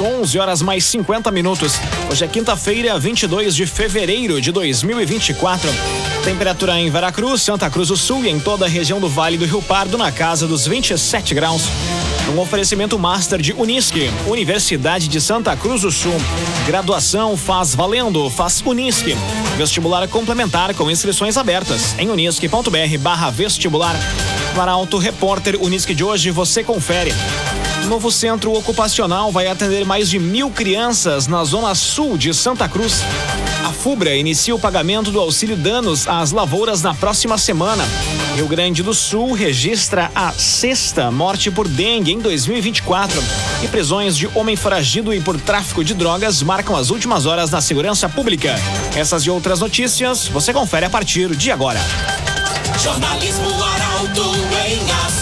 11 horas mais 50 minutos. Hoje é quinta-feira, 22 de fevereiro de 2024. Temperatura em Veracruz, Santa Cruz do Sul e em toda a região do Vale do Rio Pardo na casa dos 27 graus. Um oferecimento master de Unisque, Universidade de Santa Cruz do Sul. Graduação faz valendo, faz Unisque. Vestibular complementar com inscrições abertas em unisque.br/barra vestibular. Para Auto Repórter Unisque de hoje, você confere. Novo centro ocupacional vai atender mais de mil crianças na zona sul de Santa Cruz. A FUBRA inicia o pagamento do auxílio danos às lavouras na próxima semana. Rio Grande do Sul registra a sexta morte por dengue em 2024. E prisões de homem foragido e por tráfico de drogas marcam as últimas horas na segurança pública. Essas e outras notícias você confere a partir de agora. Jornalismo Arauto em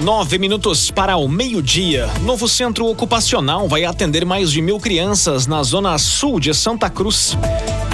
Nove minutos para o meio-dia. Novo centro ocupacional vai atender mais de mil crianças na zona sul de Santa Cruz.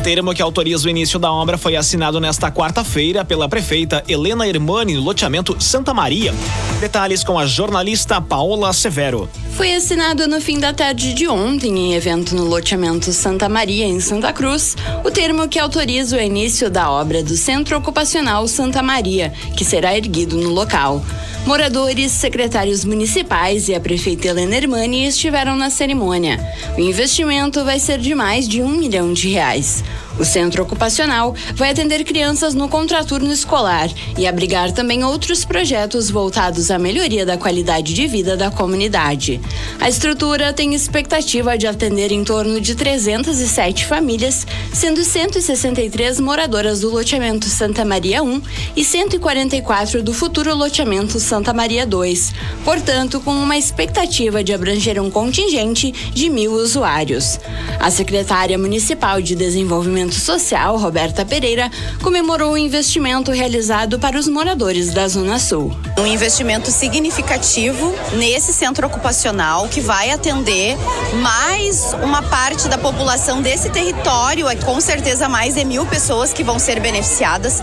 Termo que autoriza o início da obra foi assinado nesta quarta-feira pela prefeita Helena Hermani no loteamento Santa Maria. Detalhes com a jornalista Paola Severo. Foi assinado no fim da tarde de ontem, em evento no loteamento Santa Maria, em Santa Cruz, o termo que autoriza o início da obra do Centro Ocupacional Santa Maria, que será erguido no local. Moradores, secretários municipais e a prefeita Helena Hermani estiveram na cerimônia. O investimento vai ser de mais de um milhão de reais. O centro ocupacional vai atender crianças no contraturno escolar e abrigar também outros projetos voltados à melhoria da qualidade de vida da comunidade. A estrutura tem expectativa de atender em torno de 307 famílias, sendo 163 moradoras do loteamento Santa Maria 1 e 144 do futuro loteamento Santa Maria 2, portanto, com uma expectativa de abranger um contingente de mil usuários. A secretária municipal de Desenvolvimento Desenvolvimento Social, Roberta Pereira, comemorou o investimento realizado para os moradores da Zona Sul. Um investimento significativo nesse centro ocupacional que vai atender mais uma parte da população desse território, é com certeza mais de mil pessoas que vão ser beneficiadas.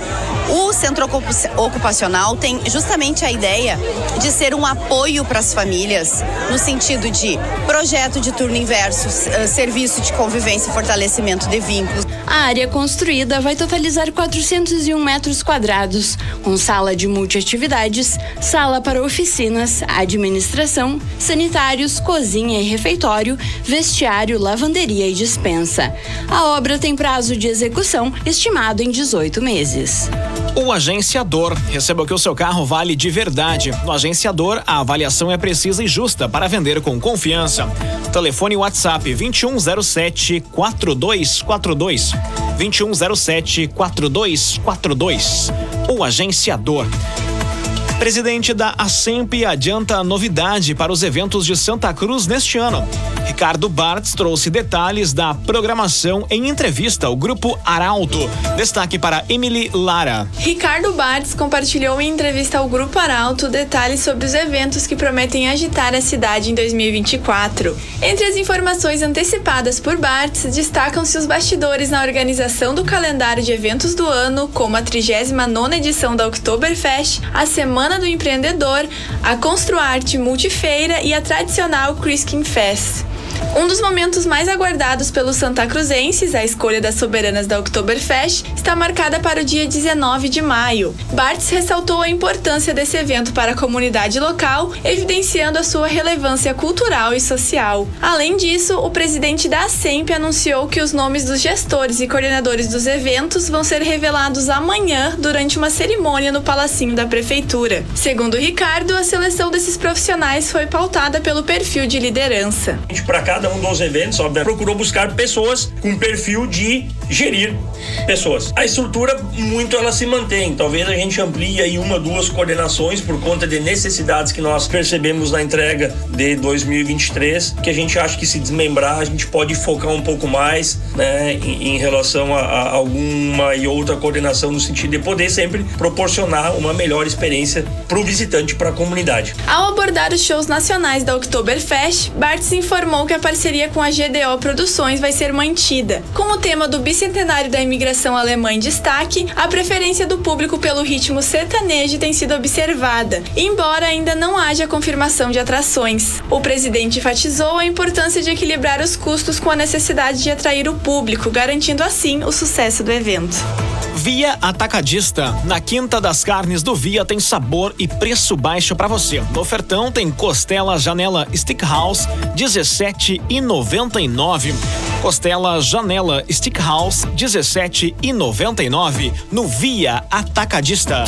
O centro ocupacional tem justamente a ideia de ser um apoio para as famílias, no sentido de projeto de turno inverso, eh, serviço de convivência e fortalecimento de vínculos. A área construída vai totalizar 401 metros quadrados, com sala de multiatividades, sala para oficinas, administração, sanitários, cozinha e refeitório, vestiário, lavanderia e dispensa. A obra tem prazo de execução estimado em 18 meses. O agenciador. Receba que o seu carro vale de verdade. No agenciador, a avaliação é precisa e justa para vender com confiança. Telefone WhatsApp 2107 4242. 2107 4242. O agenciador. Presidente da ASEMP adianta novidade para os eventos de Santa Cruz neste ano. Ricardo Bartz trouxe detalhes da programação em entrevista ao Grupo Arauto. Destaque para Emily Lara. Ricardo Bartz compartilhou em entrevista ao Grupo Arauto detalhes sobre os eventos que prometem agitar a cidade em 2024. Entre as informações antecipadas por Bartz, destacam-se os bastidores na organização do calendário de eventos do ano, como a 39ª edição da Oktoberfest, a Semana Semana do Empreendedor, a Construarte Multifeira e a tradicional Criskin Fest. Um dos momentos mais aguardados pelos Santa Cruzenses, a escolha das soberanas da Oktoberfest, está marcada para o dia 19 de maio. Bartz ressaltou a importância desse evento para a comunidade local, evidenciando a sua relevância cultural e social. Além disso, o presidente da ASEMP anunciou que os nomes dos gestores e coordenadores dos eventos vão ser revelados amanhã durante uma cerimônia no Palacinho da Prefeitura. Segundo Ricardo, a seleção desses profissionais foi pautada pelo perfil de liderança. Cada um dos eventos, óbvio, procurou buscar pessoas com perfil de gerir pessoas. A estrutura muito ela se mantém. Talvez a gente amplie aí uma, duas coordenações por conta de necessidades que nós percebemos na entrega de 2023, que a gente acha que se desmembrar a gente pode focar um pouco mais, né, em, em relação a, a alguma e outra coordenação no sentido de poder sempre proporcionar uma melhor experiência para o visitante, para a comunidade. Ao abordar os shows nacionais da Oktoberfest, Bartz informou que a parceria com a GDO Produções vai ser mantida. Com o tema do bicentenário da imigração alemã em destaque, a preferência do público pelo ritmo sertanejo tem sido observada, embora ainda não haja confirmação de atrações. O presidente enfatizou a importância de equilibrar os custos com a necessidade de atrair o público, garantindo assim o sucesso do evento. Via Atacadista. Na Quinta das Carnes do Via tem sabor e preço baixo para você. No ofertão tem costela janela Stick House 17,99. Costela janela Stick House 17,99 no Via Atacadista.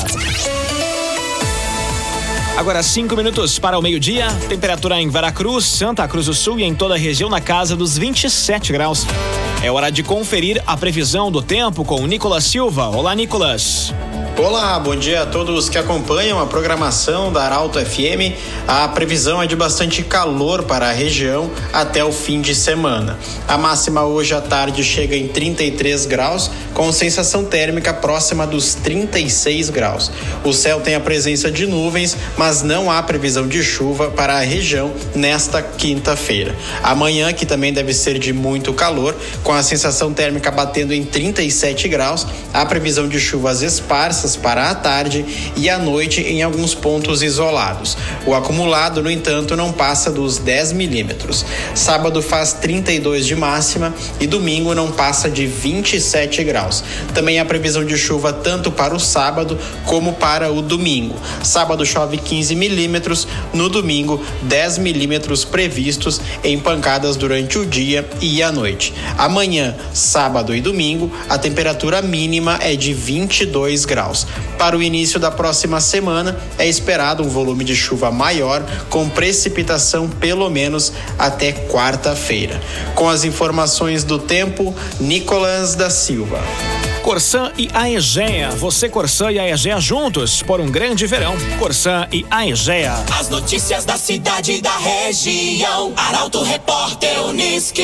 Agora cinco minutos para o meio-dia. Temperatura em Veracruz, Santa Cruz do Sul e em toda a região na casa dos 27 graus. É hora de conferir a previsão do tempo com o Nicolas Silva. Olá, Nicolas. Olá, bom dia a todos que acompanham a programação da Arauto FM. A previsão é de bastante calor para a região até o fim de semana. A máxima hoje à tarde chega em 33 graus, com sensação térmica próxima dos 36 graus. O céu tem a presença de nuvens, mas não há previsão de chuva para a região nesta quinta-feira. Amanhã, que também deve ser de muito calor, com a sensação térmica batendo em 37 graus, há previsão de chuvas esparsas para a tarde e à noite em alguns pontos isolados. O acumulado, no entanto, não passa dos 10 milímetros. Sábado faz 32 de máxima e domingo não passa de 27 graus. Também há previsão de chuva tanto para o sábado como para o domingo. Sábado chove 15 milímetros, no domingo 10 milímetros previstos em pancadas durante o dia e a noite. Amanhã, sábado e domingo, a temperatura mínima é de 22 graus graus. Para o início da próxima semana, é esperado um volume de chuva maior, com precipitação pelo menos até quarta-feira. Com as informações do tempo, Nicolas da Silva. Corsã e Aegea. Você, Corsã e Aegea juntos por um grande verão. Corsã e Aegea. As notícias da cidade e da região. Arauto Repórter Uniski.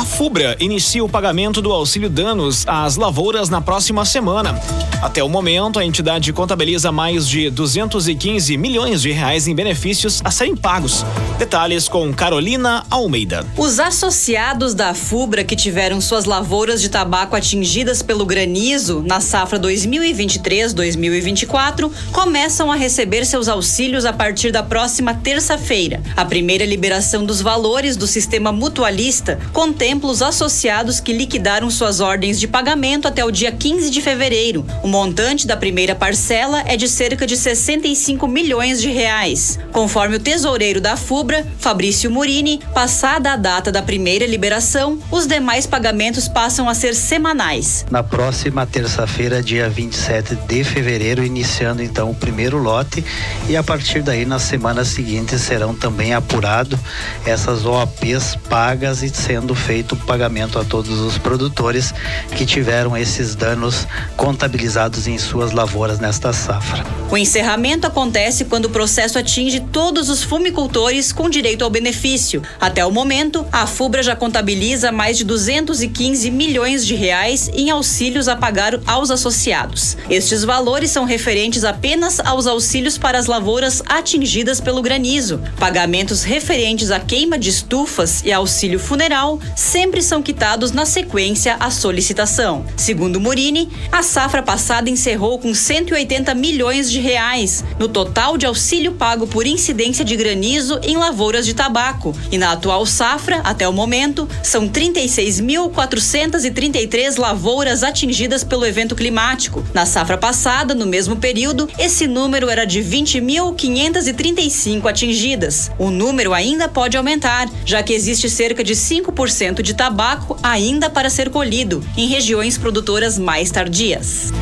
A FUBRA inicia o pagamento do auxílio danos às lavouras na próxima semana. Até o momento, a entidade contabiliza mais de 215 milhões de reais em benefícios a serem pagos. Detalhes com Carolina Almeida. Os associados da FUBRA que tiveram suas lavouras de tabaco atingidas pelo granizo na safra 2023-2024 começam a receber seus auxílios a partir da próxima terça-feira. A primeira liberação dos valores do sistema mutualista contempla os associados que liquidaram suas ordens de pagamento até o dia 15 de fevereiro. O montante da primeira parcela é de cerca de 65 milhões de reais. Conforme o tesoureiro da FUBRA, Fabrício Murini, passada a data da primeira liberação, os demais pagamentos passam a ser semanais. Na próxima terça-feira, dia 27 de fevereiro, iniciando então o primeiro lote e a partir daí nas semanas seguintes serão também apurados essas OAPs pagas e sendo feito o pagamento a todos os produtores que tiveram esses danos contabilizados em suas lavouras nesta safra. O encerramento acontece quando o processo atinge todos os fumicultores com direito ao benefício. Até o momento, a FUBRA já contabiliza mais de 215 milhões de reais em auxílios a pagar aos associados. Estes valores são referentes apenas aos auxílios para as lavouras atingidas pelo granizo. Pagamentos referentes à queima de estufas e auxílio funeral sempre são quitados na sequência à solicitação. Segundo Murini, a safra passada encerrou com 180 milhões de reais no total de auxílio pago por incidência de granizo em lavouras de tabaco. E na atual safra, até o momento, são 36.433 lavouras atingidas pelo evento climático. Na safra passada, no mesmo período, esse número era de 20.535 atingidas. O número ainda pode aumentar, já que existe cerca de 5% 10% de tabaco ainda para ser colhido em regiões produtoras mais tardias.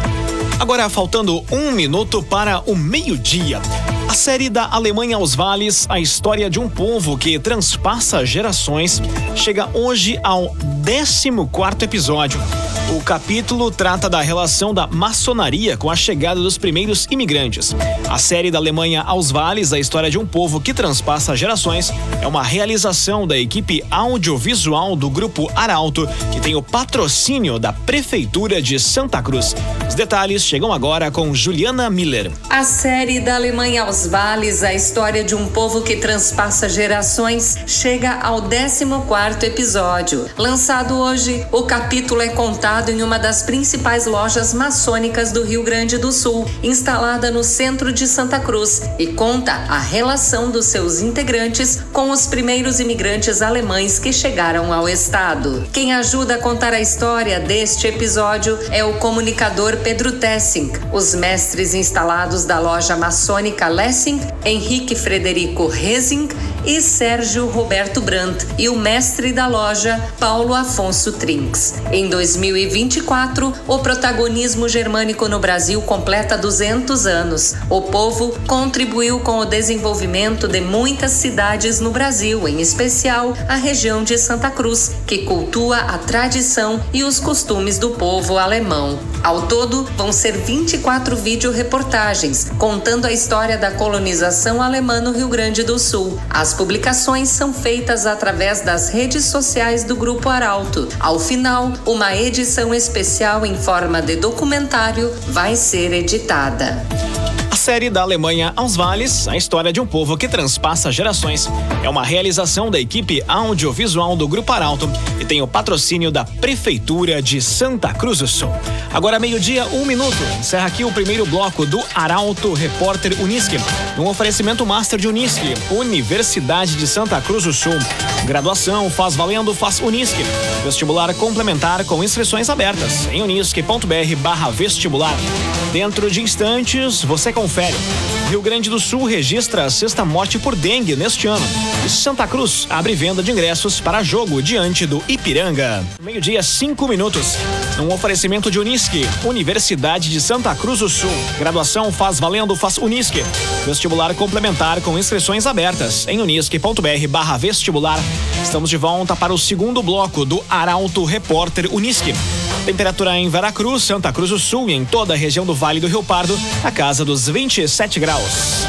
Agora, faltando um minuto para o meio-dia. A série da Alemanha aos Vales, a história de um povo que transpassa gerações, chega hoje ao 14 quarto episódio. O capítulo trata da relação da maçonaria com a chegada dos primeiros imigrantes. A série da Alemanha aos Vales, a história de um povo que transpassa gerações, é uma realização da equipe audiovisual do Grupo Arauto, que tem o patrocínio da Prefeitura de Santa Cruz. Os detalhes chegam agora com Juliana Miller. A série da Alemanha aos Vales, a história de um povo que transpassa gerações, chega ao 14 quarto episódio. Lançado hoje, o capítulo é contado em uma das principais lojas maçônicas do Rio Grande do Sul, instalada no centro de Santa Cruz, e conta a relação dos seus integrantes com os primeiros imigrantes alemães que chegaram ao estado. Quem ajuda a contar a história deste episódio é o comunicador Pedro Tessing, os mestres instalados da loja maçônica Lessing, Henrique Frederico Resing e Sérgio Roberto Brandt, e o mestre da loja, Paulo Afonso Trinks. Em 2024, o protagonismo germânico no Brasil completa 200 anos. O povo contribuiu com o desenvolvimento de muitas cidades no Brasil, em especial a região de Santa Cruz, que cultua a tradição e os costumes do povo alemão. Ao todo, vão ser 24 vídeo-reportagens contando a história da colonização alemã no Rio Grande do Sul. As publicações são feitas através das redes sociais do Grupo Arauto. Ao final, uma edição especial em forma de documentário vai ser editada série da Alemanha aos vales, a história de um povo que transpassa gerações. É uma realização da equipe audiovisual do Grupo Arauto e tem o patrocínio da Prefeitura de Santa Cruz do Sul. Agora, meio-dia, um minuto. Encerra aqui o primeiro bloco do Arauto Repórter Unisque. Um oferecimento Master de Unisque, Universidade de Santa Cruz do Sul. Graduação faz valendo, faz Unisque. Vestibular complementar com inscrições abertas em unisque.br barra vestibular. Dentro de instantes, você confere. Rio Grande do Sul registra a sexta morte por dengue neste ano. E Santa Cruz abre venda de ingressos para jogo diante do Ipiranga. Meio-dia, cinco minutos. Um oferecimento de Unisque, Universidade de Santa Cruz do Sul. Graduação faz valendo, faz Unisque. Vestibular complementar com inscrições abertas em unisque.br barra vestibular. Estamos de volta para o segundo bloco do Arauto Repórter Unisque. Temperatura em Veracruz, Santa Cruz do Sul e em toda a região do Vale do Rio Pardo, a casa dos 27 graus.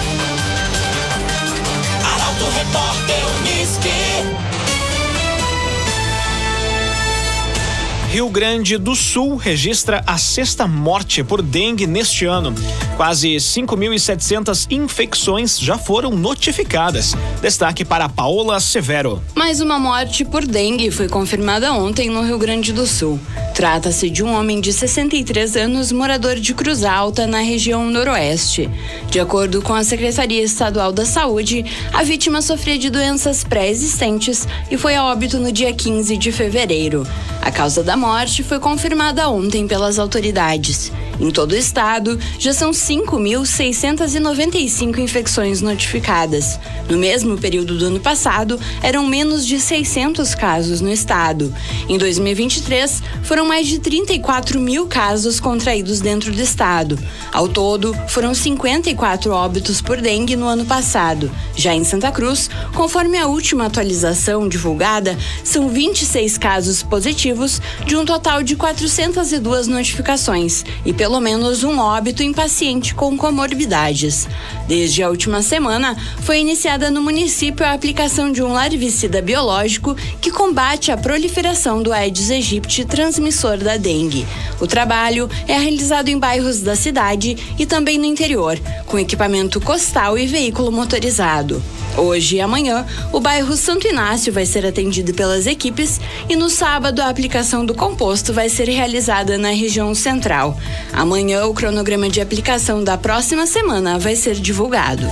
Rio Grande do Sul registra a sexta morte por dengue neste ano. Quase 5.700 infecções já foram notificadas. Destaque para Paola Severo. Mais uma morte por dengue foi confirmada ontem no Rio Grande do Sul. Trata-se de um homem de 63 anos, morador de Cruz Alta, na região noroeste. De acordo com a Secretaria Estadual da Saúde, a vítima sofria de doenças pré-existentes e foi a óbito no dia 15 de fevereiro. A causa da morte foi confirmada ontem pelas autoridades. Em todo o estado, já são 5.695 infecções notificadas. No mesmo período do ano passado, eram menos de 600 casos no estado. Em 2023, foram mais de 34 mil casos contraídos dentro do estado. Ao todo, foram 54 óbitos por dengue no ano passado. Já em Santa Cruz, conforme a última atualização divulgada, são 26 casos positivos de um total de 402 notificações e pelo menos um óbito em paciente com comorbidades. Desde a última semana, foi iniciada no município a aplicação de um larvicida biológico que combate a proliferação do Aedes aegypti, transmissor da dengue. O trabalho é realizado em bairros da cidade e também no interior, com equipamento costal e veículo motorizado. Hoje e amanhã, o bairro Santo Inácio vai ser atendido pelas equipes e no sábado a aplicação do composto vai ser realizada na região central. Amanhã, o cronograma de aplicação da próxima semana vai ser divulgado.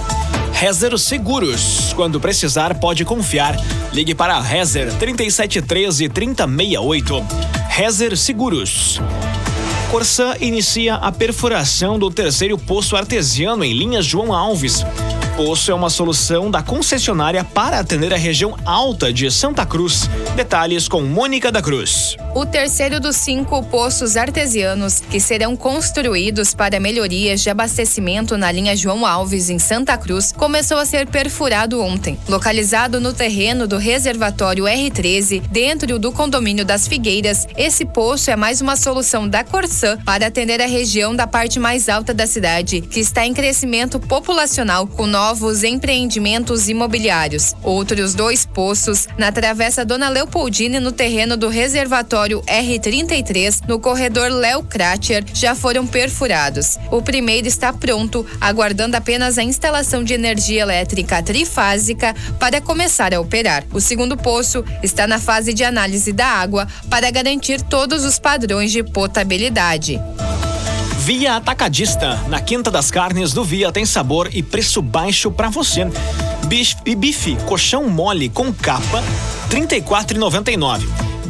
Rezer Seguros. Quando precisar, pode confiar. Ligue para Rezer 3713 3068. Rezer Seguros. Corsã inicia a perfuração do terceiro poço artesiano em linhas João Alves. Poço é uma solução da concessionária para atender a região alta de Santa Cruz. Detalhes com Mônica da Cruz. O terceiro dos cinco poços artesianos que serão construídos para melhorias de abastecimento na linha João Alves, em Santa Cruz, começou a ser perfurado ontem. Localizado no terreno do reservatório R13, dentro do condomínio das Figueiras, esse poço é mais uma solução da Corsã para atender a região da parte mais alta da cidade, que está em crescimento populacional com novos empreendimentos imobiliários. Outros dois poços na Travessa Dona Leopoldine no terreno do reservatório R33, no corredor Léo Kratcher, já foram perfurados. O primeiro está pronto, aguardando apenas a instalação de energia elétrica trifásica para começar a operar. O segundo poço está na fase de análise da água para garantir todos os padrões de potabilidade. Via Atacadista. Na Quinta das Carnes do Via tem sabor e preço baixo para você. Bife, bife colchão mole com capa, R$ 34,99.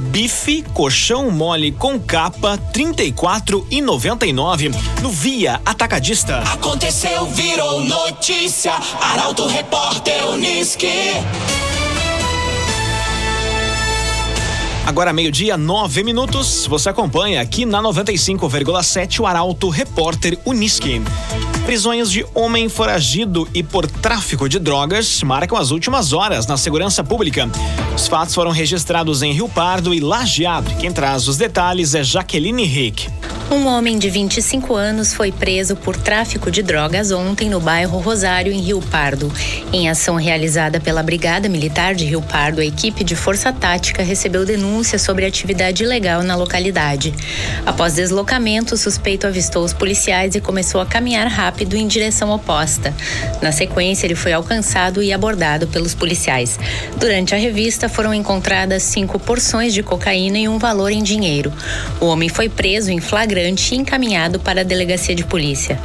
Bife colchão mole com capa, R$ 34,99 no Via Atacadista. Aconteceu, virou notícia. Arauto Repórter Uniski. Agora meio-dia, nove minutos. Você acompanha aqui na 95,7 o Arauto Repórter Uniski. Prisões de homem foragido e por tráfico de drogas marcam as últimas horas na segurança pública. Os fatos foram registrados em Rio Pardo e Lajeado. Quem traz os detalhes é Jaqueline Rick. Um homem de 25 anos foi preso por tráfico de drogas ontem no bairro Rosário, em Rio Pardo. Em ação realizada pela Brigada Militar de Rio Pardo, a equipe de Força Tática recebeu denúncia sobre atividade ilegal na localidade. Após deslocamento, o suspeito avistou os policiais e começou a caminhar rápido em direção oposta. Na sequência, ele foi alcançado e abordado pelos policiais. Durante a revista, foram encontradas cinco porções de cocaína e um valor em dinheiro. O homem foi preso em flagrante flagrante e encaminhado para a delegacia de polícia.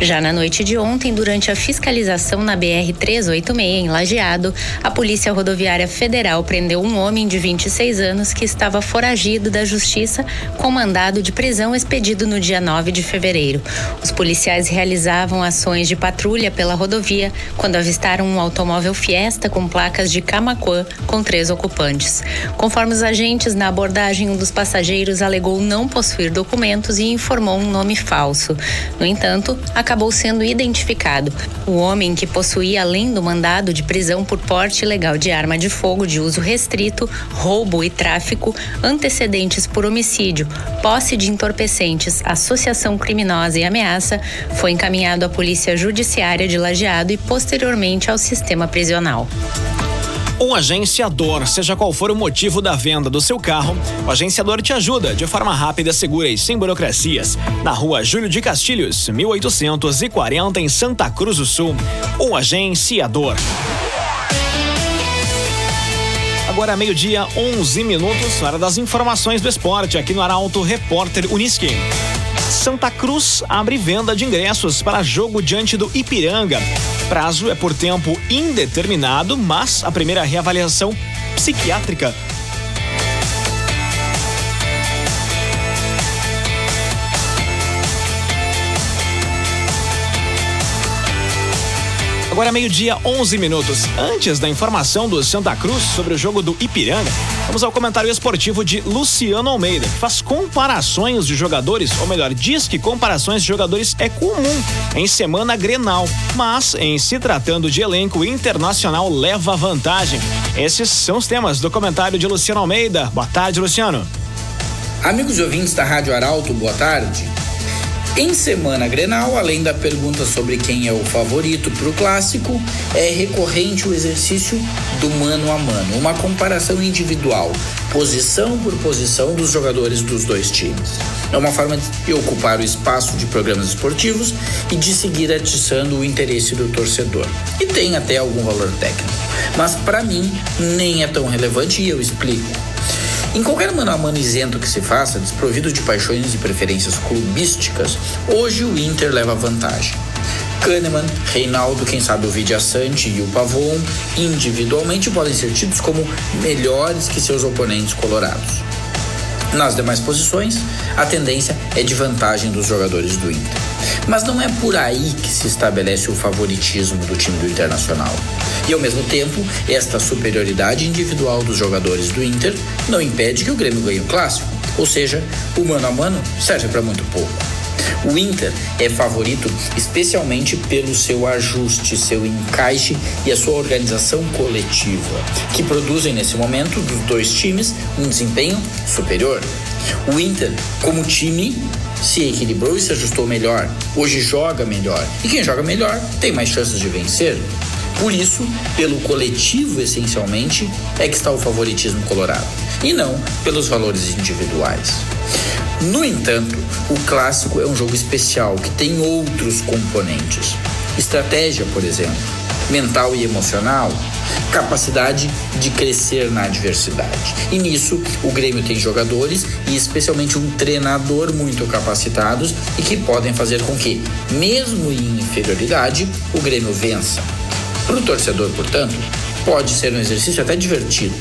Já na noite de ontem, durante a fiscalização na BR 386 em Lajeado, a Polícia Rodoviária Federal prendeu um homem de 26 anos que estava foragido da justiça com mandado de prisão expedido no dia 9 de fevereiro. Os policiais realizavam ações de patrulha pela rodovia quando avistaram um automóvel Fiesta com placas de Camaquã com três ocupantes. Conforme os agentes, na abordagem, um dos passageiros alegou não possuir documentos e informou um nome falso. No entanto, acabou sendo identificado. O homem que possuía, além do mandado de prisão por porte ilegal de arma de fogo de uso restrito, roubo e tráfico, antecedentes por homicídio, posse de entorpecentes, associação criminosa e ameaça, foi encaminhado à Polícia Judiciária de Lajeado e posteriormente ao sistema prisional. Um agenciador, seja qual for o motivo da venda do seu carro, o agenciador te ajuda de forma rápida, segura e sem burocracias. Na rua Júlio de Castilhos, 1840, em Santa Cruz do Sul. Um agenciador. Agora meio-dia, 11 minutos, hora das informações do esporte aqui no Arauto Repórter Uniski. Santa Cruz abre venda de ingressos para jogo diante do Ipiranga. Prazo é por tempo indeterminado, mas a primeira reavaliação psiquiátrica Agora meio-dia, 11 minutos. Antes da informação do Santa Cruz sobre o jogo do Ipiranga, vamos ao comentário esportivo de Luciano Almeida, que faz comparações de jogadores, ou melhor, diz que comparações de jogadores é comum em semana Grenal, mas em se tratando de elenco internacional leva vantagem. Esses são os temas do comentário de Luciano Almeida. Boa tarde, Luciano. Amigos e ouvintes da Rádio Arauto, boa tarde. Em semana Grenal, além da pergunta sobre quem é o favorito para o clássico, é recorrente o exercício do mano a mano, uma comparação individual, posição por posição dos jogadores dos dois times. É uma forma de ocupar o espaço de programas esportivos e de seguir atiçando o interesse do torcedor. E tem até algum valor técnico. Mas para mim nem é tão relevante e eu explico. Em qualquer mano a mano isento que se faça, desprovido de paixões e preferências clubísticas, hoje o Inter leva vantagem. Kahneman, Reinaldo, quem sabe o Vidia Sante e o Pavon, individualmente podem ser tidos como melhores que seus oponentes colorados. Nas demais posições, a tendência é de vantagem dos jogadores do Inter. Mas não é por aí que se estabelece o favoritismo do time do Internacional. E ao mesmo tempo, esta superioridade individual dos jogadores do Inter não impede que o Grêmio ganhe o clássico. Ou seja, o mano a mano serve para muito pouco. O Inter é favorito especialmente pelo seu ajuste, seu encaixe e a sua organização coletiva, que produzem nesse momento dos dois times um desempenho superior. O Inter, como time, se equilibrou e se ajustou melhor. Hoje joga melhor. E quem joga melhor tem mais chances de vencer. Por isso, pelo coletivo essencialmente, é que está o favoritismo colorado, e não pelos valores individuais. No entanto, o clássico é um jogo especial que tem outros componentes. Estratégia, por exemplo, mental e emocional, capacidade de crescer na adversidade. E nisso, o Grêmio tem jogadores e especialmente um treinador muito capacitados e que podem fazer com que, mesmo em inferioridade, o Grêmio vença. Para o torcedor, portanto, pode ser um exercício até divertido.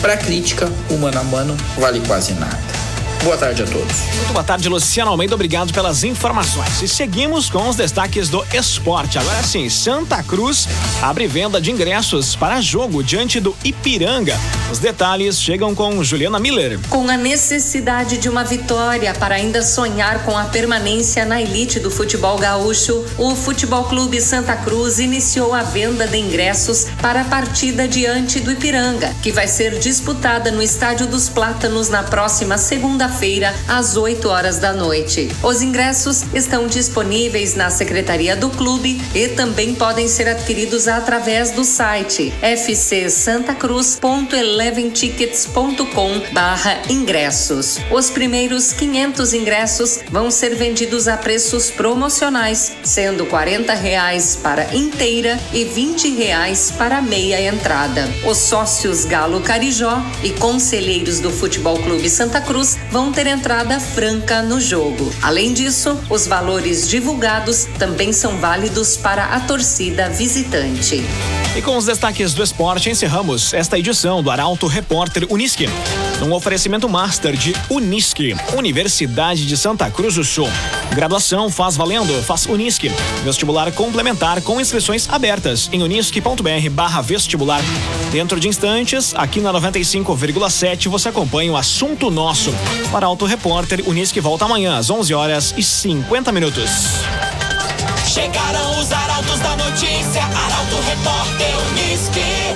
Para a crítica, o mano a mano vale quase nada. Boa tarde a todos. Muito boa tarde, Luciano Almeida. Obrigado pelas informações. E seguimos com os destaques do esporte. Agora sim, Santa Cruz abre venda de ingressos para jogo diante do Ipiranga. Os detalhes chegam com Juliana Miller. Com a necessidade de uma vitória para ainda sonhar com a permanência na elite do futebol gaúcho, o Futebol Clube Santa Cruz iniciou a venda de ingressos para a partida diante do Ipiranga, que vai ser disputada no Estádio dos Plátanos na próxima segunda-feira feira às 8 horas da noite. Os ingressos estão disponíveis na secretaria do clube e também podem ser adquiridos através do site fcsantacruz.eleventickets.com/ingressos. Os primeiros 500 ingressos vão ser vendidos a preços promocionais, sendo 40 reais para inteira e 20 reais para meia entrada. Os sócios Galo Carijó e conselheiros do Futebol Clube Santa Cruz vão ter entrada franca no jogo. Além disso, os valores divulgados também são válidos para a torcida visitante. E com os destaques do esporte, encerramos esta edição do Arauto Repórter Unisque. Um oferecimento master de Unisque, Universidade de Santa Cruz do Sul. Graduação faz valendo, faz Unisque. Vestibular complementar com inscrições abertas em unisque.br barra vestibular. Dentro de instantes, aqui na 95,7 você acompanha o assunto nosso. O Arauto Repórter Unisque volta amanhã às 11 horas e 50 minutos. Chegaram os arautos da notícia, Arauto Repórter Unisque.